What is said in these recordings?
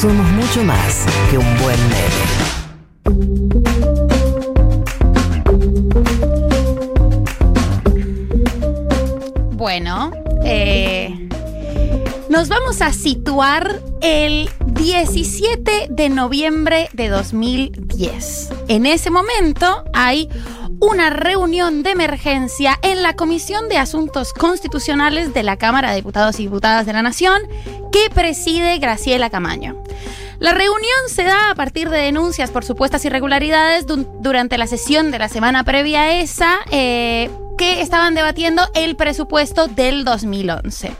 somos mucho más que un buen meme. Bueno, eh, nos vamos a situar el 17 de noviembre de 2010. En ese momento hay una reunión de emergencia en la Comisión de Asuntos Constitucionales de la Cámara de Diputados y Diputadas de la Nación que preside Graciela Camaño. La reunión se da a partir de denuncias por supuestas irregularidades du- durante la sesión de la semana previa a esa, eh, que estaban debatiendo el presupuesto del 2011.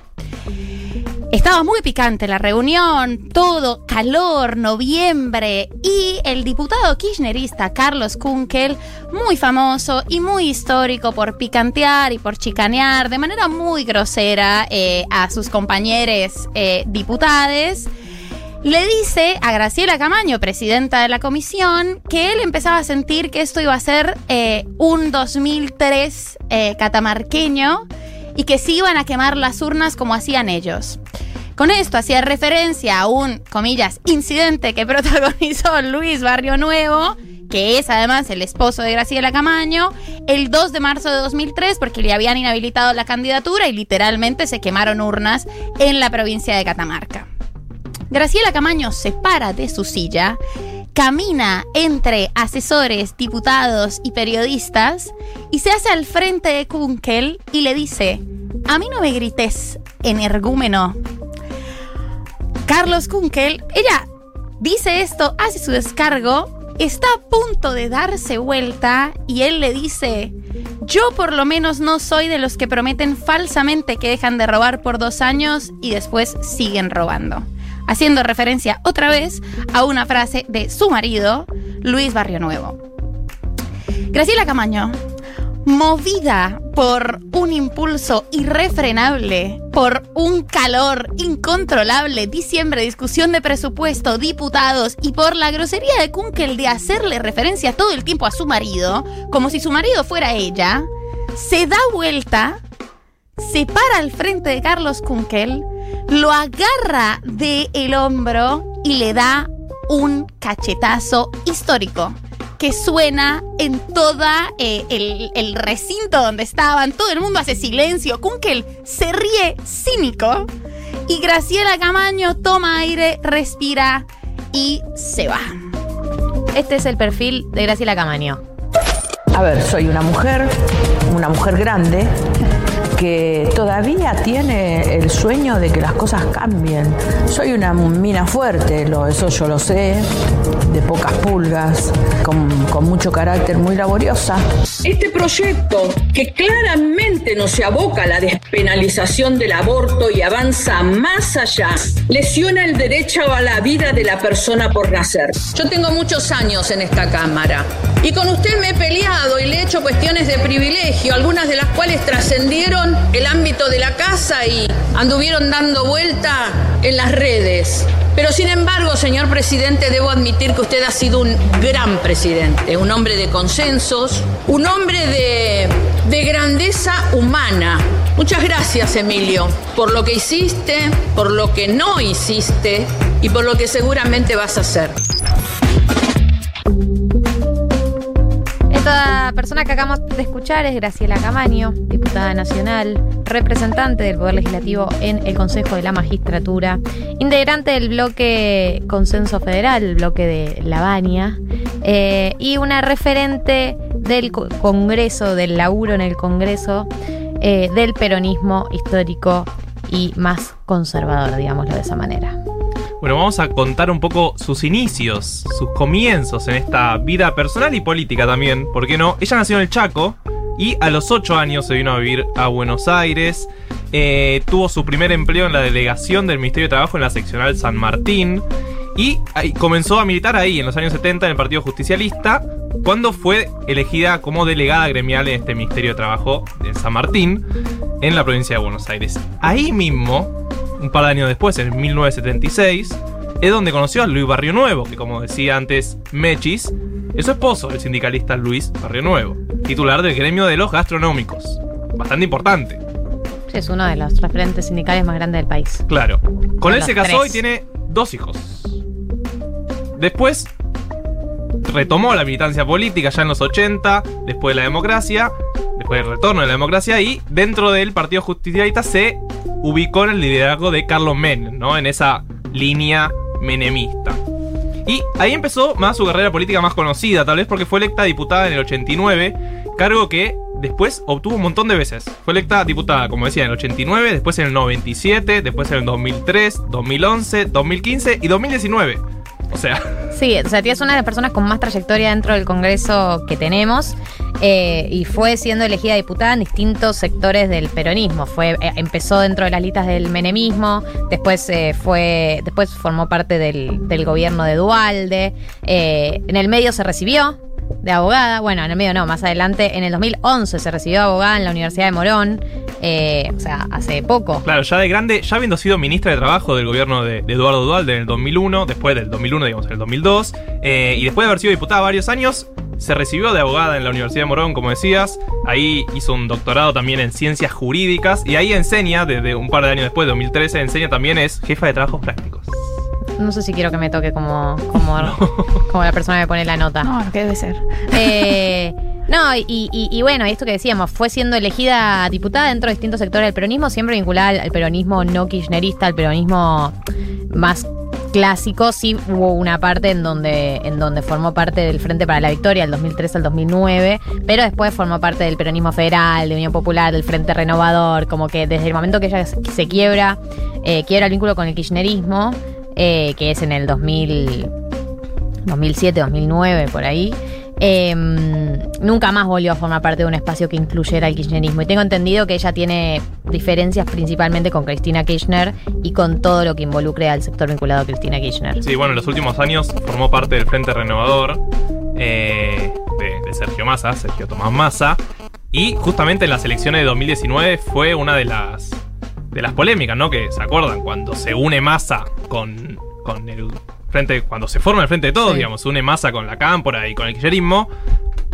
Estaba muy picante la reunión, todo, calor, noviembre, y el diputado kirchnerista Carlos Kunkel, muy famoso y muy histórico por picantear y por chicanear de manera muy grosera eh, a sus compañeros eh, diputados, le dice a Graciela Camaño, presidenta de la comisión, que él empezaba a sentir que esto iba a ser eh, un 2003 eh, catamarqueño y que se iban a quemar las urnas como hacían ellos. Con esto hacía referencia a un, comillas, incidente que protagonizó Luis Barrio Nuevo, que es además el esposo de Graciela Camaño, el 2 de marzo de 2003, porque le habían inhabilitado la candidatura y literalmente se quemaron urnas en la provincia de Catamarca. Graciela Camaño se para de su silla, camina entre asesores, diputados y periodistas y se hace al frente de Kunkel y le dice, a mí no me grites, energúmeno. Carlos Kunkel, ella dice esto, hace su descargo, está a punto de darse vuelta y él le dice, yo por lo menos no soy de los que prometen falsamente que dejan de robar por dos años y después siguen robando. Haciendo referencia otra vez a una frase de su marido, Luis Barrio Nuevo. Graciela Camaño, movida por un impulso irrefrenable, por un calor incontrolable, diciembre, discusión de presupuesto, diputados y por la grosería de Kunkel de hacerle referencia todo el tiempo a su marido, como si su marido fuera ella, se da vuelta, se para al frente de Carlos Kunkel, lo agarra del hombro y le da un cachetazo histórico que suena en toda eh, el, el recinto donde estaban. Todo el mundo hace silencio. Kunkel se ríe cínico. Y Graciela Camaño toma aire, respira y se va. Este es el perfil de Graciela Camaño. A ver, soy una mujer, una mujer grande, que todavía tiene el sueño de que las cosas cambien. Soy una mina fuerte, lo- eso yo lo sé, de pocas pulgas, con, con mucho carácter, muy laboriosa. Este proyecto, que claramente no se aboca a la despenalización del aborto y avanza más allá, lesiona el derecho a la vida de la persona por nacer. Yo tengo muchos años en esta Cámara y con usted me he peleado y le he hecho cuestiones de privilegio, algunas de las cuales trascendieron el ámbito de la casa y anduvieron dando vuelta en las redes. Pero sin embargo, señor presidente, debo admitir que usted ha sido un gran presidente, un hombre de consensos, un hombre de, de grandeza humana. Muchas gracias, Emilio, por lo que hiciste, por lo que no hiciste y por lo que seguramente vas a hacer. Esta persona que acabamos de escuchar es Graciela Camaño, diputada nacional, representante del Poder Legislativo en el Consejo de la Magistratura, integrante del bloque Consenso Federal, bloque de La Baña, eh, y una referente del co- Congreso, del laburo en el Congreso, eh, del peronismo histórico y más conservador, digámoslo de esa manera. Bueno, vamos a contar un poco sus inicios, sus comienzos en esta vida personal y política también, ¿por qué no? Ella nació en el Chaco y a los 8 años se vino a vivir a Buenos Aires. Eh, tuvo su primer empleo en la delegación del Ministerio de Trabajo en la seccional San Martín. Y comenzó a militar ahí en los años 70 en el Partido Justicialista, cuando fue elegida como delegada gremial en este Ministerio de Trabajo de San Martín, en la provincia de Buenos Aires. Ahí mismo, un par de años después, en 1976, es donde conoció a Luis Barrio Nuevo, que como decía antes Mechis, es su esposo, el sindicalista Luis Barrio Nuevo, titular del gremio de los gastronómicos. Bastante importante, Es uno de los referentes sindicales más grandes del país. claro. Con De él se casó tres. y tiene dos hijos. Después retomó la militancia política ya en los 80, después de la democracia, después del retorno de la democracia, y dentro del Partido Justicialista se ubicó en el liderazgo de Carlos Menem, ¿no? En esa línea menemista. Y ahí empezó más su carrera política más conocida, tal vez porque fue electa diputada en el 89, cargo que después obtuvo un montón de veces. Fue electa diputada, como decía, en el 89, después en el 97, después en el 2003, 2011, 2015 y 2019. O sea, Sí, o sea, tía es una de las personas con más trayectoria dentro del Congreso que tenemos eh, y fue siendo elegida diputada en distintos sectores del peronismo. Fue, eh, empezó dentro de las listas del menemismo, después eh, fue, después formó parte del, del gobierno de Dualde, en el medio se recibió de abogada, bueno, en el medio no, más adelante, en el 2011 se recibió abogada en la Universidad de Morón, eh, o sea, hace poco. claro, ya de grande, ya habiendo sido ministra de Trabajo del gobierno de, de Eduardo Dualde en el 2001, después del 2001, digamos, en el 2002, eh, y después de haber sido diputada varios años, se recibió de abogada en la Universidad de Morón, como decías. Ahí hizo un doctorado también en ciencias jurídicas y ahí enseña, desde un par de años después, 2013, enseña también es jefa de trabajos prácticos. No sé si quiero que me toque como, como, como la persona que me pone la nota. No, lo que debe ser. Eh, no, y, y- y bueno, y esto que decíamos, fue siendo elegida diputada dentro de distintos sectores del peronismo, siempre vinculada al, al peronismo no kirchnerista, al peronismo más clásico. Sí hubo una parte en donde, en donde formó parte del Frente para la Victoria, del 2003 al 2009, pero después formó parte del peronismo federal, de Unión Popular, del Frente Renovador, como que desde el momento que ella se quiebra, eh, quiebra el vínculo con el kirchnerismo, eh, que es en el 2000, 2007, 2009, por ahí. eh, nunca más volvió a formar parte de un espacio que incluyera el kirchnerismo. Y tengo entendido que ella tiene diferencias principalmente con Cristina Kirchner y con todo lo que involucre al sector vinculado a Cristina Kirchner. Sí, bueno, en los últimos años formó parte del Frente Renovador eh, de, de Sergio Massa, Sergio Tomás Massa. Y justamente en las elecciones de 2019 fue una de las, de las polémicas, ¿no? Que se acuerdan, cuando se une Massa con, con el frente, cuando se forma el Frente de Todos, Sí. digamos, se une Massa con la Cámpora y con el kirchnerismo,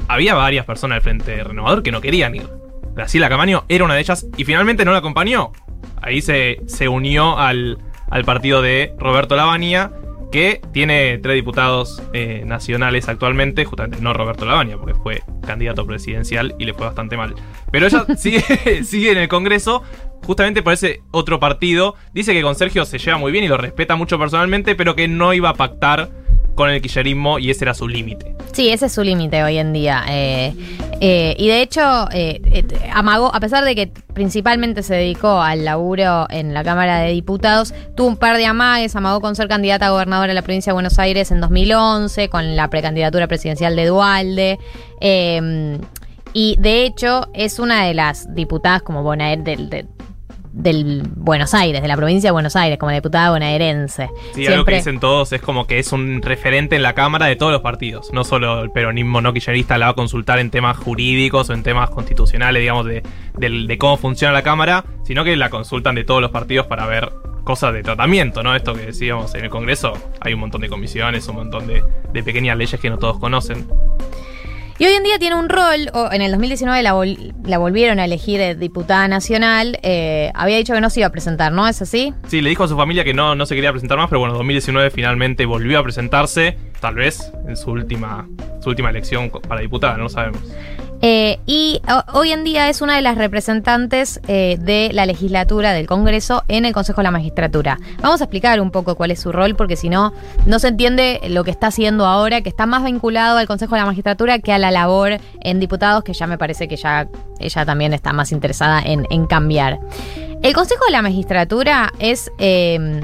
había varias personas del Frente Renovador que no querían ir. Graciela Camaño era una de ellas y finalmente no la acompañó. Ahí se, se unió al, al partido de Roberto Lavagna, que tiene tres diputados eh, nacionales actualmente, justamente no Roberto Lavagna, porque fue candidato presidencial y le fue bastante mal. Pero ella sigue, sigue en el Congreso, justamente por ese otro partido. Dice que con Sergio se lleva muy bien y lo respeta mucho personalmente, pero que no iba a pactar con el kirchnerismo y ese era su límite. Sí, ese es su límite hoy en día. eh, eh, y de hecho, eh, eh, amagó, a pesar de que principalmente se dedicó al laburo en la Cámara de Diputados, tuvo un par de amagues, amagó con ser candidata a gobernadora de la provincia de Buenos Aires en 2011, con la precandidatura presidencial de Dualde. eh, y de hecho, es una de las diputadas como bonaer del, de- del Buenos Aires, de la provincia de Buenos Aires, como diputada bonaerense. Sí, algo que dicen todos es como que es un referente en la Cámara de todos los partidos. No solo el peronismo no kirchnerista la va a consultar en temas jurídicos o en temas constitucionales, digamos, de cómo funciona la Cámara, sino que la consultan de todos los partidos para ver cosas de tratamiento, ¿no? Esto que decíamos en el Congreso, hay un montón de comisiones, un montón de, de pequeñas leyes que no todos conocen. Y hoy en día tiene un rol, o en el 2019 la, vol- la volvieron a elegir eh, diputada nacional, eh, había dicho que no se iba a presentar, ¿no? ¿Es así? Sí, le dijo a su familia que no, no se quería presentar más, pero bueno, 2019 finalmente volvió a presentarse, tal vez en su última, su última elección para diputada, no sabemos. Eh, y hoy en día es una de las representantes eh, de la legislatura del Congreso en el Consejo de la Magistratura. Vamos a explicar un poco cuál es su rol, porque si no, no se entiende lo que está haciendo ahora, que está más vinculado al Consejo de la Magistratura que a la labor en diputados, que ya me parece que ya ella también está más interesada en, cambiar. El Consejo de la Magistratura es... eh,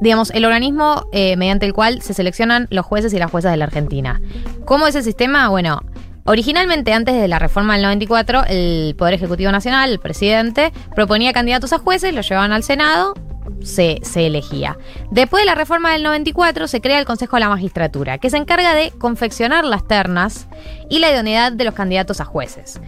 digamos, el organismo eh, mediante el cual se seleccionan los jueces y las juezas de la Argentina. ¿Cómo es el sistema? Bueno, originalmente antes de la reforma del 94, el Poder Ejecutivo Nacional, el presidente, proponía candidatos a jueces, los llevaban al Senado, se, se elegía. Después de la reforma del 94 se crea el Consejo de la Magistratura, que se encarga de confeccionar las ternas y la idoneidad de los candidatos a jueces.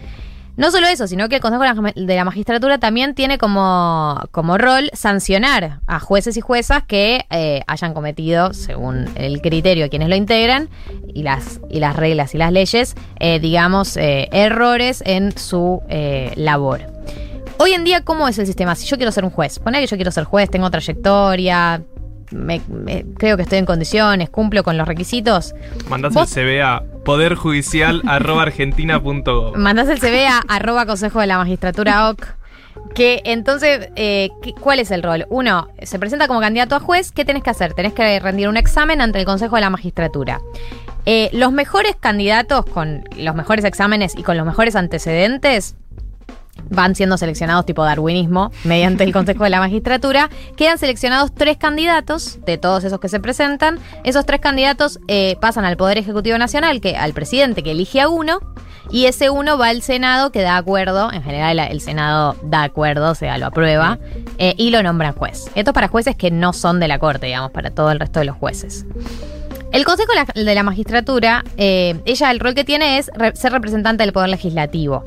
No solo eso, sino que el Consejo de la- Magistratura también tiene como, como rol sancionar a jueces y juezas que eh, hayan cometido, según el criterio de quienes lo integran y las, y las reglas y las leyes, eh, digamos, eh, errores en su labor. Hoy en día, ¿cómo es el sistema? Si yo quiero ser un juez, pone que yo quiero ser juez, tengo trayectoria, me- me- creo que estoy en condiciones, cumplo con los requisitos, Mandás Vos- el CV a poderjudicial.argentina.gov. mandás el CV a arroba consejo de la magistratura OC. Que entonces, eh, ¿qué- ¿cuál es el rol? Uno, se presenta como candidato a juez, ¿qué tenés que hacer? Tenés que rendir un examen ante el Consejo de la Magistratura. Eh, los mejores candidatos con los mejores exámenes y con los mejores antecedentes van siendo seleccionados tipo darwinismo mediante el Consejo de la Magistratura. Quedan seleccionados tres candidatos de todos esos que se presentan. Esos tres candidatos eh, pasan al Poder Ejecutivo Nacional, que al presidente que elige a uno. Y ese uno va al Senado que da acuerdo, en general el Senado da acuerdo, o sea, lo aprueba, eh, y lo nombran juez. Esto es para jueces que no son de la Corte, digamos, para todo el resto de los jueces. El Consejo de la, Magistratura, eh, ella el rol que tiene es ser representante del Poder Legislativo.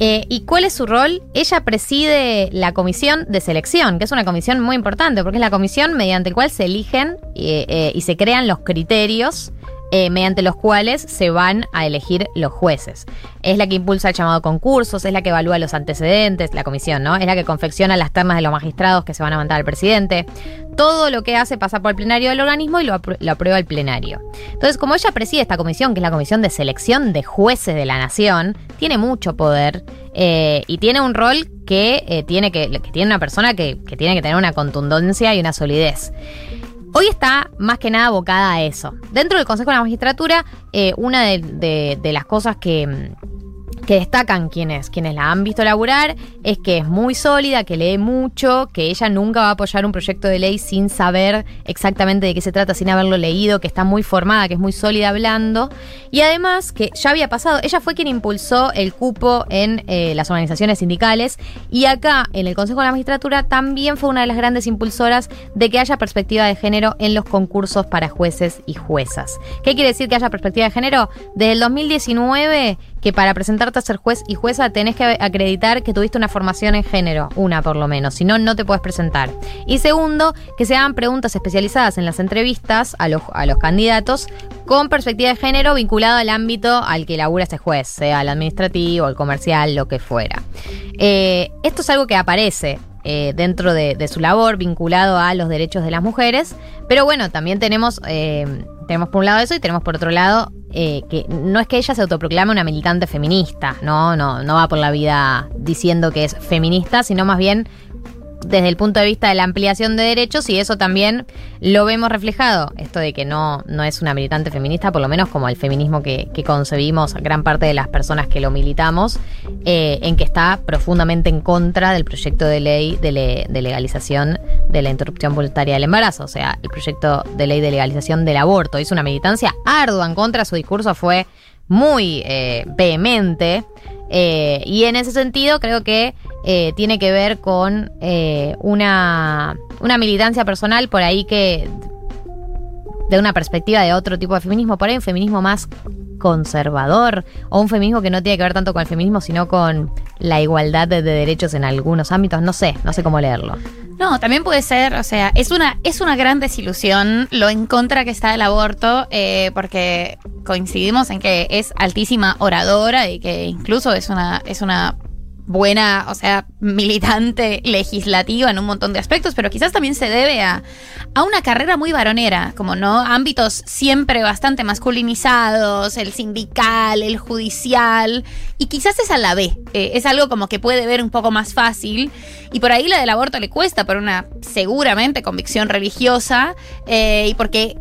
Eh, ¿Y cuál es su rol? Ella preside la comisión de selección, que es una comisión muy importante, porque es la comisión mediante la cual se eligen eh, eh, y se crean los criterios eh, mediante los cuales se van a elegir los jueces. Es la que impulsa el llamado concursos, es la que evalúa los antecedentes, la comisión, ¿no? Es la que confecciona las ternas de los magistrados que se van a mandar al presidente. Todo lo que hace pasa por el plenario del organismo y lo aprueba el plenario. Entonces, como ella preside esta comisión, que es la comisión de selección de jueces de la nación, tiene mucho poder eh, y tiene un rol que, eh, tiene que, que tiene una persona que, que tiene que tener una contundencia y una solidez. Hoy está más que nada abocada a eso. Dentro del Consejo de la Magistratura, eh, una de, de- las cosas que, mm, que destacan quienes, quienes la han visto laburar es que es muy sólida, que lee mucho, que ella nunca va a apoyar un proyecto de ley sin saber exactamente de qué se trata, sin haberlo leído, que está muy formada, que es muy sólida hablando. Y además que ya había pasado, ella fue quien impulsó el cupo en eh, las organizaciones sindicales y acá en el Consejo de la Magistratura también fue una de las grandes impulsoras de que haya perspectiva de género en los concursos para jueces y juezas. ¿Qué quiere decir que haya perspectiva de género? Desde el 2019 que para presentarte a ser juez y jueza tenés que acreditar que tuviste una formación en género, una por lo menos, si no, no te puedes presentar. Y segundo, que se hagan preguntas especializadas en las entrevistas a los, a los candidatos con perspectiva de género vinculado al ámbito al que labura este juez, sea el administrativo, el comercial, lo que fuera. Eh, esto es algo que aparece eh, dentro de, su labor vinculado a los derechos de las mujeres, pero bueno, también tenemos, eh, tenemos por un lado eso y tenemos por otro lado eh, que no es que ella se autoproclame una militante feminista, no, no, no va por la vida diciendo que es feminista, sino más bien desde el punto de vista de la ampliación de derechos y eso también lo vemos reflejado, esto de que no, no es una militante feminista, por lo menos como el feminismo que, que concebimos gran parte de las personas que lo militamos, eh, en que está profundamente en contra del proyecto de ley de, le- de legalización de la interrupción voluntaria del embarazo, o sea, el proyecto de ley de legalización del aborto. Hizo una militancia ardua en contra, su discurso fue muy eh, vehemente. Eh, y en ese sentido creo que eh, tiene que ver con eh, una, una militancia personal por ahí que de una perspectiva de otro tipo de feminismo, por ahí un feminismo más conservador o un feminismo que no tiene que ver tanto con el feminismo sino con la igualdad de, de derechos en algunos ámbitos, no sé, no sé cómo leerlo. No, también puede ser, o sea, es una, es una gran desilusión lo en contra que está del aborto, eh, porque coincidimos en que es altísima oradora y que incluso es una, es una buena, o sea, militante legislativa en un montón de aspectos, pero quizás también se debe a, a una carrera muy varonera, como no, ámbitos siempre bastante masculinizados, el sindical, el judicial, y quizás esa la ve, eh, es algo como que puede ver un poco más fácil, y por ahí la del aborto le cuesta por una seguramente convicción religiosa, eh, y porque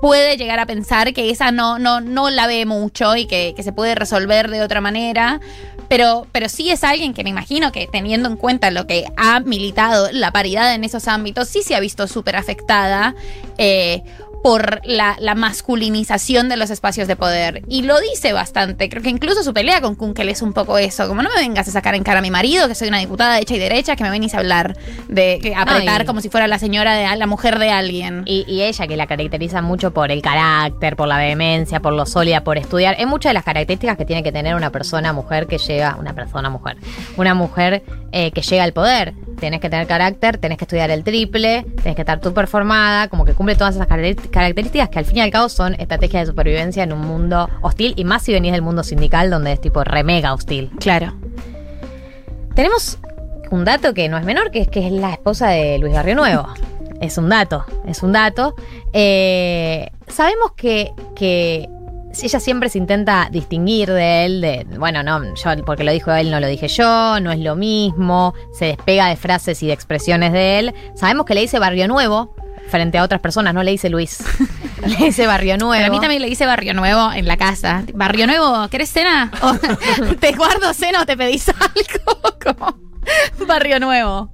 puede llegar a pensar que esa no, no, no la ve mucho y que, que se puede resolver de otra manera. Pero, pero sí es alguien que me imagino que teniendo en cuenta lo que ha militado la paridad en esos ámbitos, sí se ha visto súper afectada eh, por la, la masculinización de los espacios de poder. Y lo dice bastante. Creo que incluso su pelea con Kunkel es un poco eso. Como no me vengas a sacar en cara a mi marido, que soy una diputada hecha y derecha, que me venís a hablar de apretar Ay. como si fuera la señora de la mujer de alguien. Y, y ella que la caracteriza mucho por el carácter, por la vehemencia, por lo sólida, por estudiar. Es muchas de las características que tiene que tener una persona mujer que llega, una persona mujer, una mujer eh, que llega al poder. Tenés que tener carácter, tenés que estudiar el triple, tenés que estar súper formada, como que cumple todas esas caracter- características que al fin y al cabo son estrategias de supervivencia en un mundo hostil y más si venís del mundo sindical donde es tipo re mega hostil. Claro. Tenemos un dato que no es menor, que es que es la esposa de Luis Barrio Nuevo. es un dato, es un dato. Eh, sabemos que, que ella siempre se intenta distinguir de él, de, bueno, no, yo, porque lo dijo él, no lo dije yo, no es lo mismo, se despega de frases y de expresiones de él. Sabemos que le dice Barrio Nuevo frente a otras personas, no le dice Luis, le dice Barrio Nuevo. Pero a mí también le dice Barrio Nuevo en la casa. Barrio Nuevo, ¿querés cena? O, ¿Te guardo cena o te pedís algo? Como Barrio Nuevo.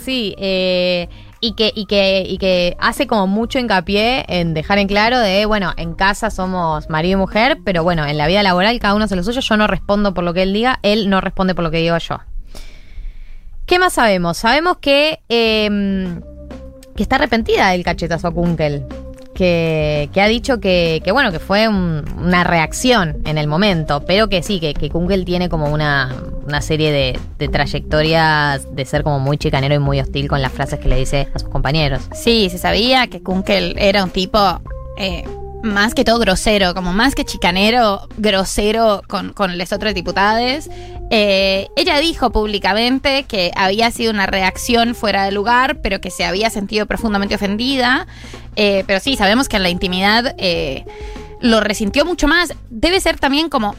Sí, eh, y, que, y, que, y que hace como mucho hincapié en dejar en claro de, bueno, en casa somos marido y mujer, pero bueno, en la vida laboral cada uno hace lo suyo, yo no respondo por lo que él diga, él no responde por lo que digo yo. ¿Qué más sabemos? Sabemos que, eh, que está arrepentida del cachetazo a Kunkel. Que, que ha dicho que, que, bueno, que fue un- una reacción en el momento, pero que sí, que, que Kunkel tiene como una, una serie de, de trayectorias de ser como muy chicanero y muy hostil con las frases que le dice a sus compañeros. Sí, se sabía que Kunkel era un tipo eh, más que todo grosero, como más que chicanero, grosero con, con los otros diputados. Eh, ella dijo públicamente que había sido una reacción fuera de lugar, pero que se había sentido profundamente ofendida. Eh, pero sí, sabemos que en la intimidad eh, lo resintió mucho más. Debe ser también como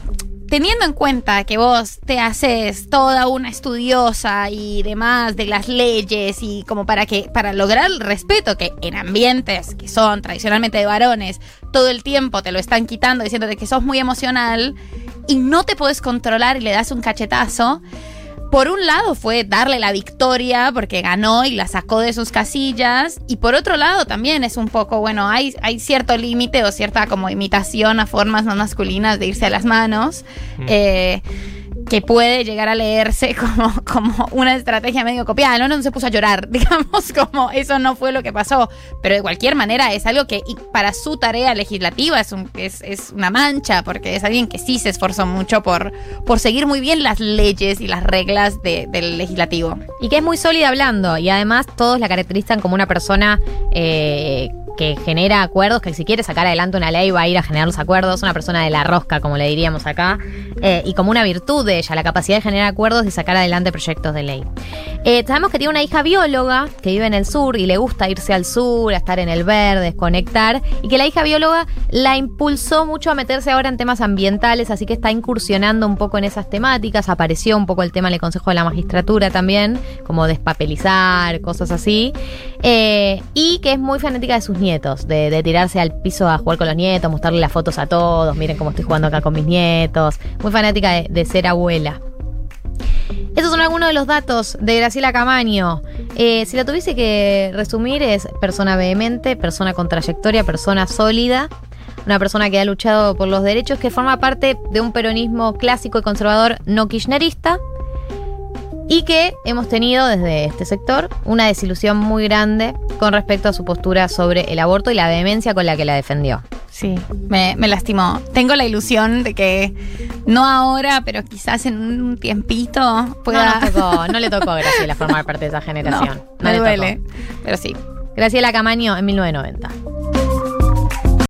teniendo en cuenta que vos te haces toda una estudiosa y demás de las leyes y como para que para lograr el respeto que en ambientes que son tradicionalmente de varones todo el tiempo te lo están quitando diciéndote que sos muy emocional y no te puedes controlar y le das un cachetazo. Por un lado fue darle la victoria porque ganó y la sacó de sus casillas y por otro lado también es un poco, bueno, hay, hay cierto límite o cierta como imitación a formas no masculinas de irse a las manos Mm. eh, que puede llegar a leerse como, como una estrategia medio copiada. No, no se puso a llorar, digamos, como eso no fue lo que pasó. Pero de cualquier manera es algo que para su tarea legislativa es, un- es, una mancha, porque es alguien que sí se esforzó mucho por, por seguir muy bien las leyes y las reglas de- del legislativo. Y que es muy sólida hablando. Y además todos la caracterizan como una persona eh, que genera acuerdos, que si quiere sacar adelante una ley va a ir a generar los acuerdos. Una persona de la rosca, como le diríamos acá. eh, y como una virtud de ella, la capacidad de generar acuerdos y sacar adelante proyectos de ley. Eh, sabemos que tiene una hija bióloga que vive en el sur y le gusta irse al sur, a estar en el verde, desconectar. Y que la hija bióloga la impulsó mucho a meterse ahora en temas ambientales, así que está incursionando un poco en esas temáticas. Apareció un poco el tema en el Consejo de la Magistratura también, como despapelizar, cosas así. Eh, y que es muy fanática de sus nietos, de, tirarse al piso a jugar con los nietos, mostrarle las fotos a todos, miren cómo estoy jugando acá con mis nietos. Muy fanática de ser abuela. Esos son algunos de los datos de Graciela Camaño. Eh, si la tuviese que resumir, es persona vehemente, persona con trayectoria, persona sólida, una persona que ha luchado por los derechos, que forma parte de un peronismo clásico y conservador no kirchnerista, y que hemos tenido desde este sector una desilusión muy grande con respecto a su postura sobre el aborto y la vehemencia con la que la defendió. Sí, me, me lastimó. Tengo la ilusión de que no ahora, pero quizás en un tiempito pueda. No, tocó, no le tocó a Graciela formar parte de esa generación. No, me le duele. tocó. Pero sí. Graciela Camaño en 1990.